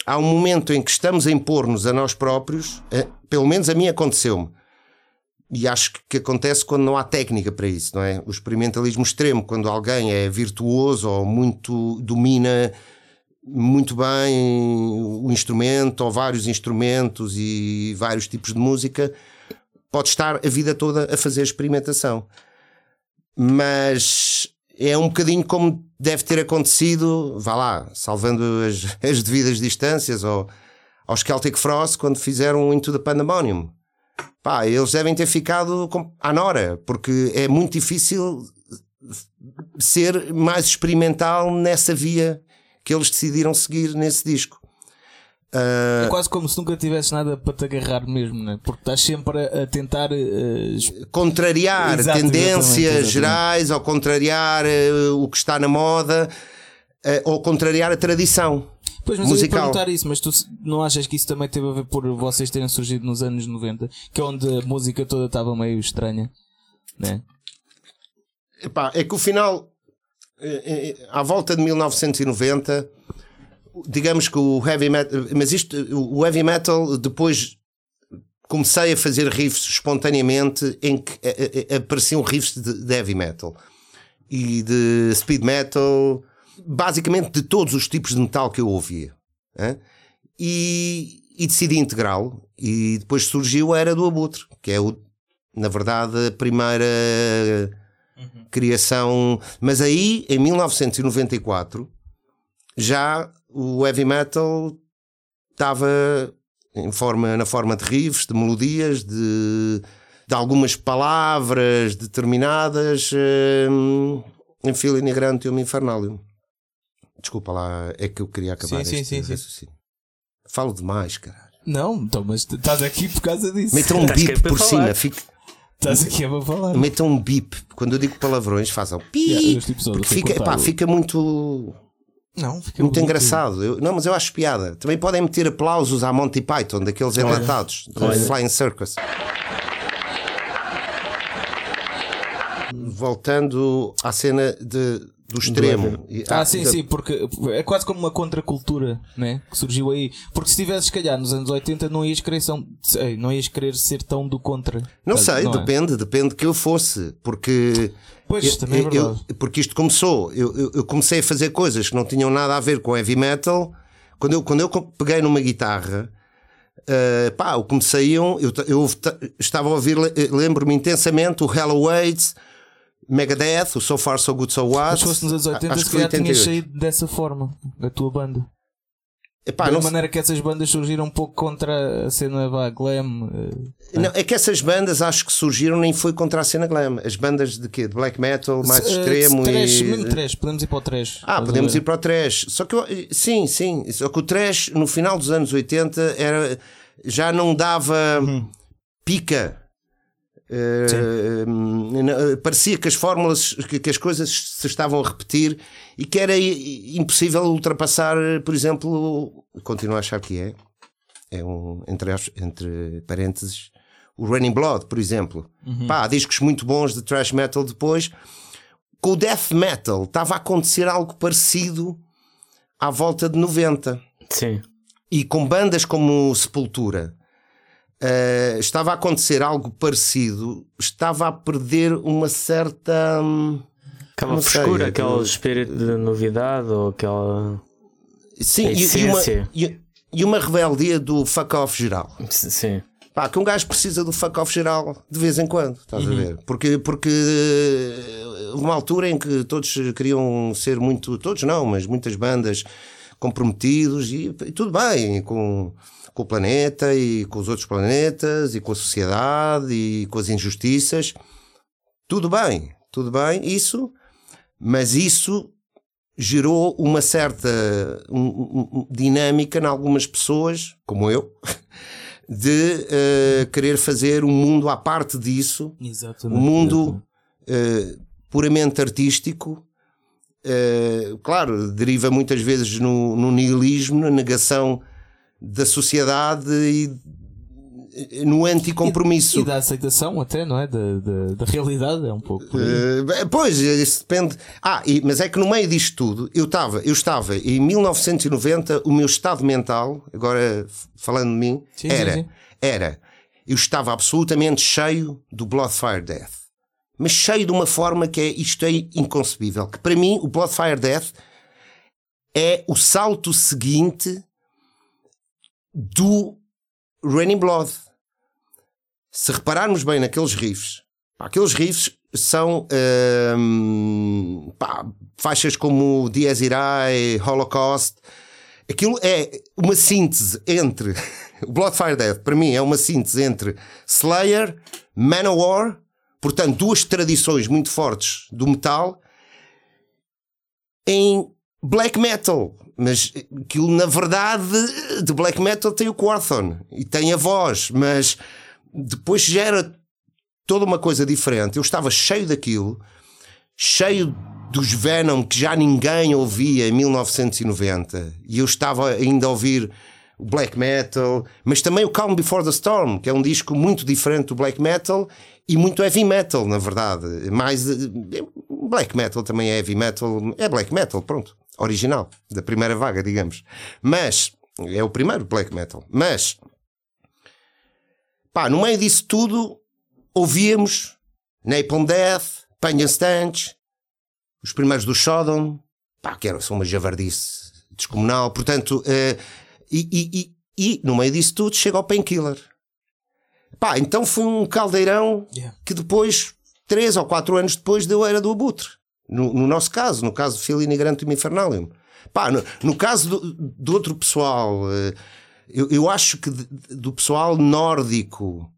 há um momento em que estamos a impor-nos a nós próprios, eh, pelo menos a mim aconteceu-me, e acho que, que acontece quando não há técnica para isso, não é? O experimentalismo extremo, quando alguém é virtuoso ou muito domina muito bem o instrumento ou vários instrumentos e vários tipos de música, pode estar a vida toda a fazer experimentação. Mas é um bocadinho como deve ter acontecido, vá lá, salvando as, as devidas distâncias, ou aos Celtic Frost quando fizeram o Into the Pandemonium. Pá, eles devem ter ficado com, à nora, porque é muito difícil ser mais experimental nessa via que eles decidiram seguir nesse disco. É quase como se nunca tivesse nada para te agarrar mesmo, né? porque estás sempre a, a tentar. es- contrariar Exato, tendências exatamente, exatamente. gerais ou contrariar eh, o que está na moda eh, ou contrariar a tradição. Pois, mas eu ia musical. perguntar isso, mas tu não achas que isso também teve a ver por vocês terem surgido nos anos 90, que é onde a música toda estava meio estranha, né? Epá, é que o final, à volta de 1990, digamos que o heavy metal, mas isto, o heavy metal, depois comecei a fazer riffs espontaneamente em que apareciam riffs de, de heavy metal e de speed metal, basicamente de todos os tipos de metal que eu ouvia. E, e decidi integrá-lo. E depois surgiu a Era do Abutre, que é, o, na verdade, a primeira criação. Mas aí, em 1994, já o heavy metal estava em forma, na forma de riffs, de melodias, de, de algumas palavras determinadas hum, em Filin Grantium Infernalium. Desculpa lá, é que eu queria acabar Sim, sim, este sim, sim. Falo demais, caralho. Não, então, mas estás aqui por causa disso. Metam um bip por falar. cima. Fica, Estás aqui a falar. metam um bip. Quando eu digo palavrões, façam pi. Yeah, fica, pá, fica muito. Não, Muito engraçado. Eu- não, mas eu acho piada. Também podem meter aplausos à Monty Python, daqueles enlatados, do Flying Circus. Voltando à cena de, do extremo. E- Ah, sim, da- sim, porque é quase como uma contracultura, né? Que surgiu aí. Porque se tivesses, se calhar, nos anos 80, não ias querer, são, não ias querer ser tão do contra. Não sei, é? depende, depende que eu fosse, porque. Pois, eu- também é verdade. eu- porque isto começou, eu, eu- comecei a fazer coisas que não tinham nada a ver com heavy metal. Quando eu, quando eu peguei numa guitarra, eh, pá, o que me saíam, eu, eu ta- estava a ouvir, le- lembro-me intensamente o Hello Waits, Megadeth, o So Far So Good So What. Mas se fosse nos anos 80, acho se calhar tinhas 88. saído dessa forma, a tua banda. Epá, da não maneira que essas bandas surgiram um pouco contra a cena vá, glam. eh, Não, é que essas bandas acho que surgiram nem foi contra a cena glam. As bandas de quê? De black metal, mais se- eh, extremo trash, e. mesmo trash, podemos ir para o trash. Ah, podemos ver? ir para o trash. Só que eu- sim, sim. Só que o trash no final dos anos 80 era, já não dava pica. Eh, não- parecia que as fórmulas, que, que as coisas se estavam a repetir e que era impossível ultrapassar, por exemplo, continuo a achar que é, é um, entre, entre parênteses, o Raining Blood, por exemplo. Pá, há discos muito bons de thrash metal depois. Com o death metal estava a acontecer algo parecido à volta de 90. Sim. E com bandas como Sepultura. eh, estava a acontecer algo parecido, estava a perder uma certa. hum, Aquela sei, frescura, é aquele que- espírito de novidade ou aquela. Sim, e, uma, e, uma rebeldia do fuck off geral. Sim. Pá, que um gajo precisa do fuck off geral de vez em quando, estás a ver? Porque, porque eh, uma altura em que todos queriam ser muito, todos não, mas muitas bandas comprometidos e, e tudo bem com, com o planeta e com os outros planetas e com a sociedade e com as injustiças. Tudo bem, tudo bem, isso, mas isso gerou uma certa um- um- um- dinâmica em algumas pessoas, como eu, de eh, querer fazer um mundo à parte disso, um Exatamente. mundo eh, puramente artístico. eh, claro, deriva muitas vezes no, no nihilismo, na negação da sociedade e no anticompromisso. E da aceitação até, não é? Da, da, da realidade, é um pouco. Eh, pois, isso depende. Ah, e- mas é que no meio disto tudo, eu estava, eu estava em 1990, o meu estado mental, agora falando de mim, Sim, sim, era, sim. era, eu estava absolutamente cheio do Bloodfire Death. Mas cheio de uma forma que é, isto é inconcebível. Que para mim, o Bloodfire Death é o salto seguinte do Raining Blood. Se repararmos bem naqueles riffs, pá, aqueles riffs são hum, pá, faixas como Dies Irae, Holocaust. Aquilo é uma síntese entre o Bloodfire Death, para mim, é uma síntese entre Slayer, Manowar, portanto, duas tradições muito fortes do metal, em black metal. Mas aquilo, na verdade, de black metal tem o Quorthon e tem a voz, mas depois gera toda uma coisa diferente. Eu estava cheio daquilo, cheio dos Venom que já ninguém ouvia em 1990 e eu estava ainda a ouvir o black metal, mas também o Calm Before the Storm, que é um disco muito diferente do black metal e muito heavy metal, na verdade. Mais eh, black metal também é heavy metal, é black metal, pronto, original, da primeira vaga, digamos. Mas é o primeiro black metal. Mas pá, no meio disso tudo ouvíamos Napalm Death, Pain and os primeiros do Sodom, pá, que eram, são uma javardice descomunal, portanto, eh, e, e, e, e no meio disso tudo chega ao Painkiller. Pá, então foi um caldeirão Yeah. que depois, três ou quatro anos depois, deu a era do Abutre. No, no nosso caso, no caso de Filini Grantum Infernalium. Pá, no, no caso do, do outro pessoal, eh, eu, eu acho que de- do pessoal nórdico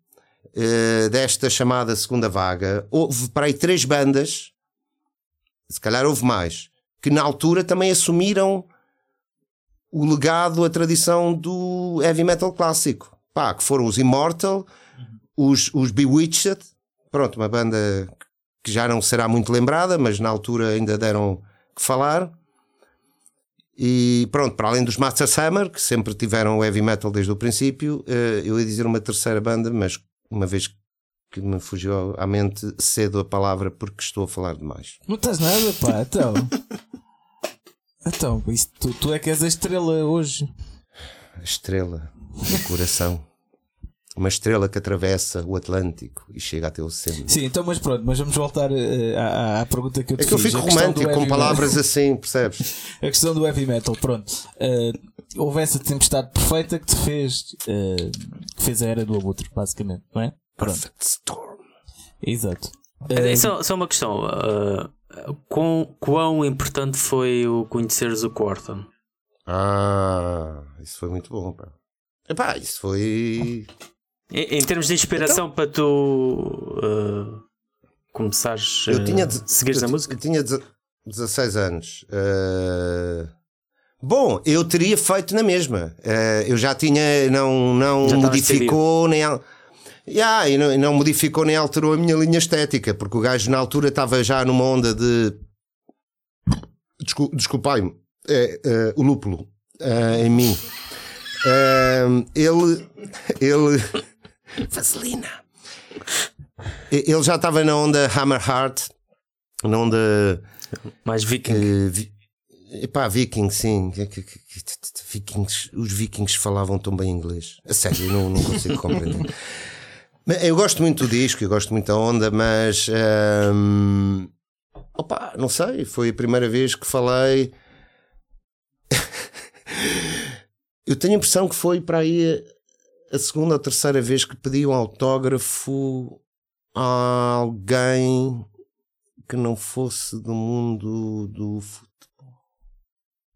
eh, desta chamada segunda vaga, houve para aí três bandas, se calhar houve mais, que na altura também assumiram o legado, a tradição do heavy metal clássico. Pá, que foram os Immortal, os, os Bewitched, pronto, uma banda que já não será muito lembrada, mas na altura ainda deram que falar. E pronto, para além dos Master Summer, que sempre tiveram heavy metal desde o princípio, eh, eu ia dizer uma terceira banda, mas uma vez que me fugiu à mente, cedo a palavra porque estou a falar demais. Não estás nada, pá, então. Então, tu, tu é que és a estrela hoje. A estrela do coração. Uma estrela que atravessa o Atlântico e chega até o centro. Sim, então, mas pronto, mas vamos voltar eh, à, à- pergunta que eu te É que eu fiz. fico romântico com palavras metal. assim, percebes? A questão do heavy metal, pronto. Eh, houve essa tempestade perfeita que te fez, eh, que fez a era do abutre, basicamente, não é? Pronto, Perfect Storm. exato. É Eh, só, só uma questão. ah, quão, quão importante foi o conheceres o Quarton? Ah, isso foi muito bom, pá. Epá, isso foi. Em, em termos de inspiração para tu ah, começares a Eu tinha. de- seguires eu, a música? Eu tinha deze- 16 anos. Eh, Bom, eu teria feito na mesma. Eh, eu já tinha. Não, não Já modificou nem. al- Yeah, e não, e não modificou nem alterou a minha linha estética, porque o gajo na altura estava já numa onda de. Descul- Desculpai-me, é, é, o lúpulo é, em mim. É, ele. Ele. Vaselina. Ele já estava na onda Hammer Heart, na onda. Mais viking. Uh, vi, epá, viking, sim. Vikings, os vikings falavam tão bem inglês. A sério, eu não, não consigo compreender. Eu gosto muito do disco, eu gosto muito da onda, mas. Um, opa, não sei, foi a primeira vez que falei. eu tenho a impressão que foi para aí a segunda ou terceira vez que pedi um autógrafo a alguém que não fosse do mundo do futebol.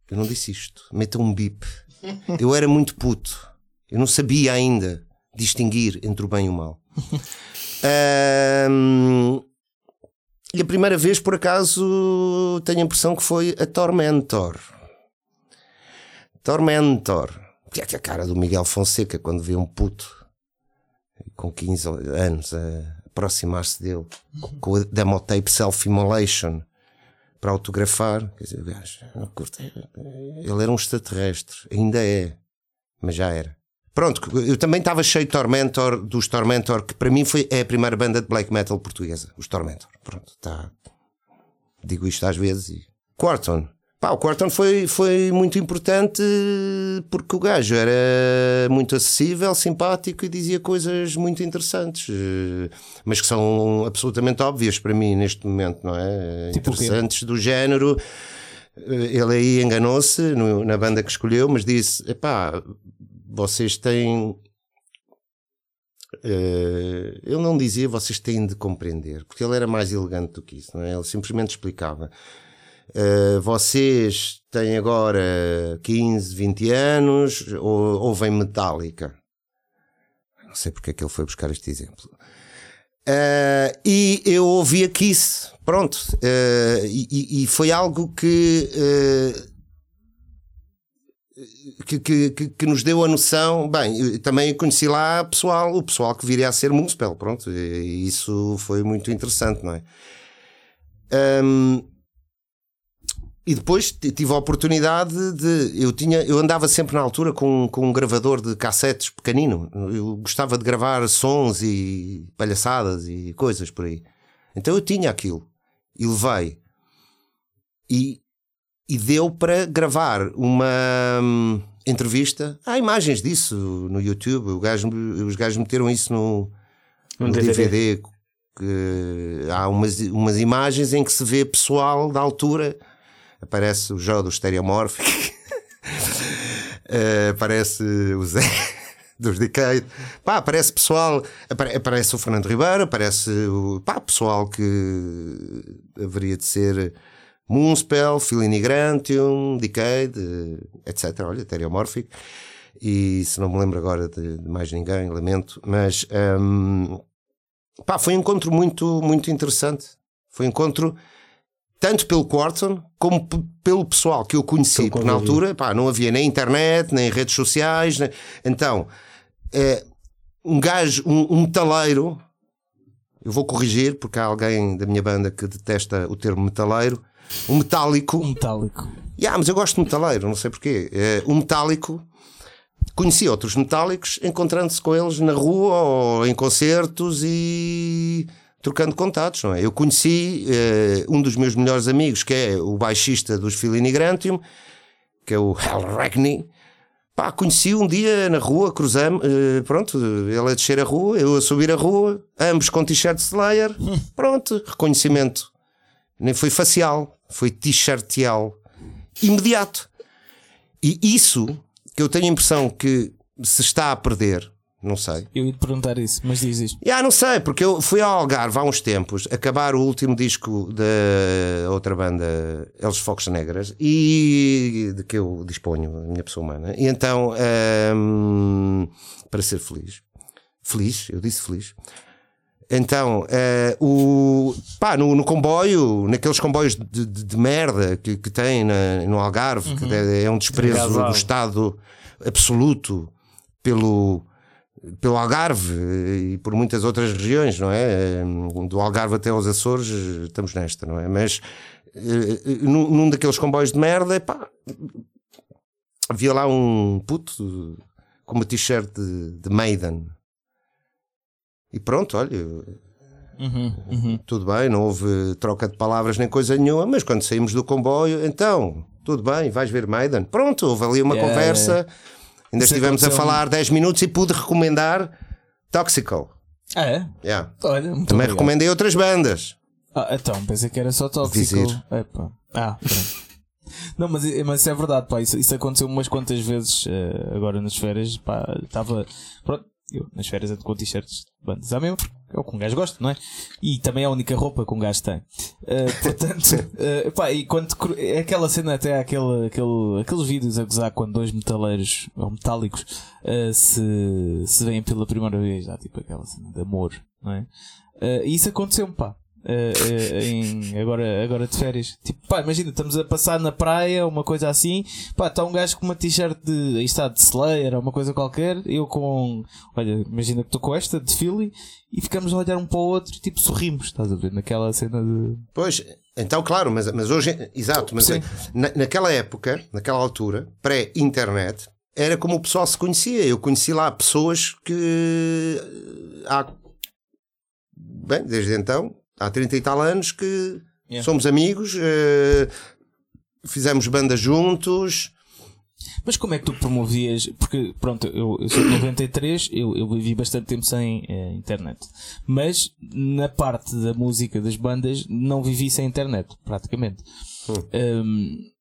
Eu não disse isto. Meta um bip. Eu era muito puto. Eu não sabia ainda distinguir entre o bem e o mal. um, e a primeira vez, por acaso, tenho a impressão que foi a Tormentor. Tormentor. Que é a cara do Miguel Fonseca quando vê um puto com 15 anos a aproximar-se dele com a demotape self-immolation para autografar. Quer dizer, gajo, não curto. Ele era um extraterrestre, ainda é, mas já era. Pronto, eu também estava cheio de Tormentor, dos Tormentor, que para mim foi, é a primeira banda de black metal portuguesa, os Tormentor. Pronto, tá. Digo isto às vezes e. Quarton. Pá, o Quarton foi, foi muito importante porque o gajo era muito acessível, simpático e dizia coisas muito interessantes, eh, mas que são absolutamente óbvias para mim neste momento, não é? Tipo interessantes do género. Eh, ele aí enganou-se na banda que escolheu, mas disse: epá, vocês têm. Uh, ele não dizia vocês têm de compreender, porque ele era mais elegante do que isso, não é? Ele simplesmente explicava Uh, vocês têm agora 15, 20 anos, ou, ouvem Metallica. Não sei porque é que ele foi buscar este exemplo. Uh, e eu ouvia Kiss, pronto. Uh, e, e, foi algo que, que, que, que, nos deu a noção. Bem, também conheci lá pessoal, o pessoal que viria a ser Municipal, pronto. E isso foi muito interessante, não é? Um, e depois tive a oportunidade de. Eu, tinha, eu andava sempre na altura com, com um gravador de cassetes pequenino. Eu gostava de gravar sons e palhaçadas e coisas por aí. Então eu tinha aquilo. E levei. E, e deu para gravar uma hum, entrevista. Há imagens disso no YouTube. O gajo, os gajos meteram isso no, no DVD. DVD que, há umas, umas imagens em que se vê pessoal da altura aparece o Jó do Stereomorphic, uh, aparece o Zé dos Decade, pá, aparece pessoal, aparece o Fernando Ribeiro, aparece o pá, pessoal que haveria de ser Moonspell, Filinigrantium, Decade, etc. Olha, Stereomorphic. E se não me lembro agora de, de mais ninguém, lamento, mas um, pá, foi um encontro muito, muito interessante. Foi um encontro tanto pelo Quarton como pelo pessoal que eu conheci, porque na altura pá, não havia nem internet, nem redes sociais. Nem... Então, é, um gajo, um, um metaleiro, eu vou corrigir porque há alguém da minha banda que detesta o termo metaleiro. Um metálico. Um metálico. Yeah, mas eu gosto de metaleiro, não sei porquê. É, um metálico. Conheci outros metálicos encontrando-se com eles na rua ou em concertos e trocando contatos, não é? Eu conheci uh, um dos meus melhores amigos, que é o baixista dos Filinigrantium, que é o Hal Ragney. Pá, conheci um dia na rua, cruzamos, uh, pronto, ele a descer a rua, eu a subir a rua, ambos com t-shirt Slayer, pronto, reconhecimento. Nem foi facial, foi t-shirtial, imediato. E isso, que eu tenho a impressão que se está a perder, não sei. Eu ia te perguntar isso, mas diz isto. Yeah, não sei, porque eu fui ao Algarve há uns tempos acabar o último disco da outra banda, Eles Focos Negras, e de que eu disponho, a minha pessoa humana. E então, um, para ser feliz, feliz, eu disse feliz. Então, uh, o, pá, no, no, comboio, naqueles comboios de, de, de merda que, que tem na, no Algarve, uhum. que é, é um desprezo do Estado absoluto pelo pelo Algarve e por muitas outras regiões, não é? Do Algarve até aos Açores, estamos nesta, não é? Mas eh, num, daqueles comboios de merda, pá, havia lá um puto com uma t-shirt de, de Maiden. e pronto, olha, tudo bem, não houve troca de palavras nem coisa nenhuma, mas quando saímos do comboio, então, tudo bem, vais ver Maiden. Pronto, houve ali uma Yeah, conversa, ainda Isso estivemos a falar 10 minutos e pude recomendar Toxical. Ah, é? Yeah. Olha, Também obrigado. recomendei outras bandas. Ah, então, pensei que era só. Visir. Epá. Ah, pronto. Não, mas, mas isso é verdade, pá. Isso, isso aconteceu umas quantas vezes eh, agora nas férias. Pá, estava. Pronto, eu nas férias ando com t-shirts de bandas. Ah, mesmo, é o que um gajo gosta, não é? E também é a única roupa que um gajo tem. Eh, portanto, eh, pá, e quando. É aquela cena, até aquele, aquele, aqueles vídeos a gozar quando dois metaleiros ou metálicos eh, se, se veem pela primeira vez. Já, tipo aquela cena de amor, não é? Eh, e isso aconteceu-me, pá. Eh, em- agora, agora de férias. Tipo, pá, imagina, estamos a passar na praia, uma coisa assim. Pá, está um gajo com uma t-shirt de. Está, de Slayer ou uma coisa qualquer. Eu com. Olha, imagina que estou com esta, de Philly. E ficamos a olhar um para o outro, tipo, sorrimos, estás a ver? Naquela cena de. Pois, então, claro, mas, mas hoje, exato, mas Sim. na- naquela época, naquela altura, pré-internet, era como o pessoal se conhecia. Eu conheci lá pessoas que há, bem, desde então, há 30 e tal anos que Yeah. somos amigos, eh, fizemos banda juntos. Mas como é que tu promovias? Porque, pronto, eu, eu sou de 93, eu, eu vivi bastante tempo sem eh, internet. Mas na parte da música das bandas, não vivi sem internet, praticamente. Um, porque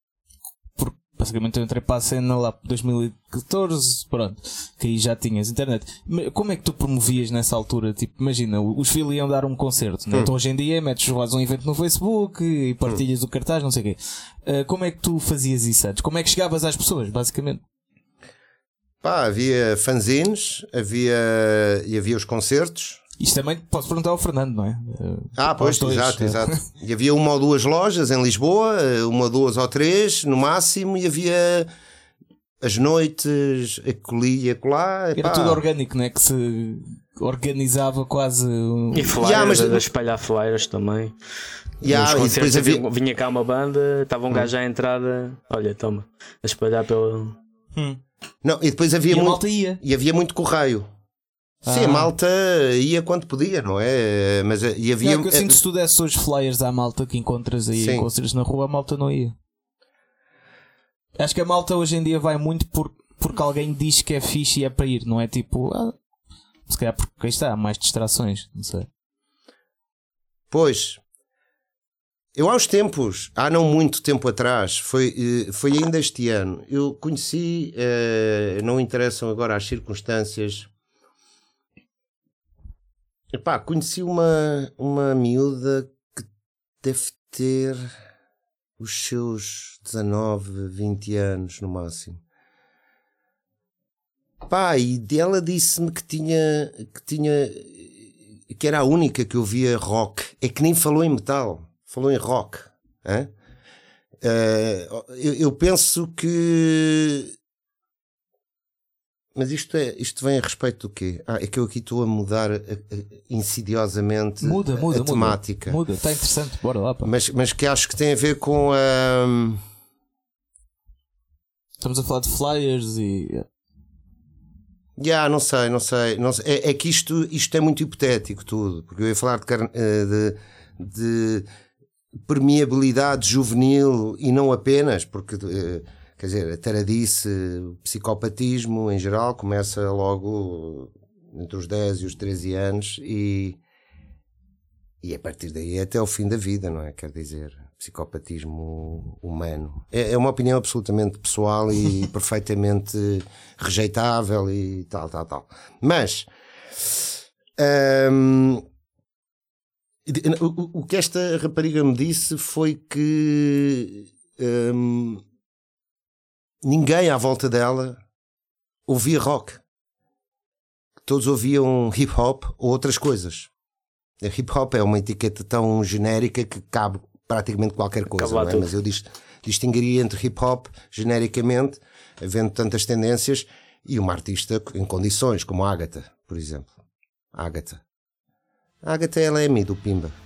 basicamente eu entrei para a cena lá por 2014, pronto, que aí já tinhas internet. Como é que tu promovias nessa altura? Tipo, imagina, os filhos iam dar um concerto, né? então hoje em dia metes fazes um evento no Facebook e partilhas o cartaz, não sei o quê. Uh, como é que tu fazias isso antes? Como é que chegavas às pessoas, basicamente? Pá, havia fanzines, havia, e havia os concertos. Isto também posso perguntar ao Fernando, não é? Uh, Ah, pois, dois, exato, eh. exato. E havia uma ou duas lojas em Lisboa, eh, uma, duas ou três no máximo, e havia as noites, acolhi e acolá. Era tudo orgânico, não é? Que se organizava quase. um- E flyers, Yeah, mas- a espalhar flyers também. Yeah, e depois havia- vinha cá uma banda, estava um gajo à entrada, olha, toma, a espalhar pelo. Hum. Não, e depois havia E a muito, e havia muito correio. Sim, Ah. a malta ia quando podia, não é? Mas eh, e havia. É que eu sinto que se tu desses hoje flyers à malta que encontras aí em concertos na rua, a malta não ia. Acho que a malta hoje em dia vai muito por, porque alguém diz que é fixe e é para ir, não é tipo. Ah, se calhar porque aí está, há mais distrações, não sei. Pois. Eu há uns tempos, há não muito tempo atrás, foi, eh, foi ainda este ano, eu conheci, eh, não interessam agora as circunstâncias, Epá, conheci uma, uma miúda que deve ter os seus 19, 20 anos no máximo. Pá, e dela disse-me que tinha, que tinha, que era a única que ouvia rock. É que nem falou em metal, falou em rock. Eh, eu, eu penso que. Mas isto, é, isto vem a respeito do quê? Ah, é que eu aqui estou a mudar eh, eh, insidiosamente Muda, a- muda, a muda. temática. Muda, está interessante, bora lá, pá. Mas, mas que acho que tem a ver com a. Estamos a falar de flyers e. Já, não sei, não sei. Não sei. É, é que isto, isto é muito hipotético tudo, porque eu ia falar de, eh, de, de permeabilidade juvenil e não apenas, porque, eh, quer dizer, a taradice, o psicopatismo em geral começa logo entre os 10 e os 13 anos e, e a partir daí é até o fim da vida, não é? Quer dizer, psicopatismo humano. É, é uma opinião absolutamente pessoal e perfeitamente rejeitável e tal, tal, tal. Mas hum, o, que esta rapariga me disse foi que hum, ninguém à volta dela ouvia rock. Todos ouviam hip hop ou outras coisas. A hip hop é uma etiqueta tão genérica que cabe praticamente qualquer coisa, é? mas eu dis- distinguiria entre hip hop genericamente, havendo tantas tendências, e uma artista em condições, como a Agatha, por exemplo. Agatha. A Agatha é a do Pimba.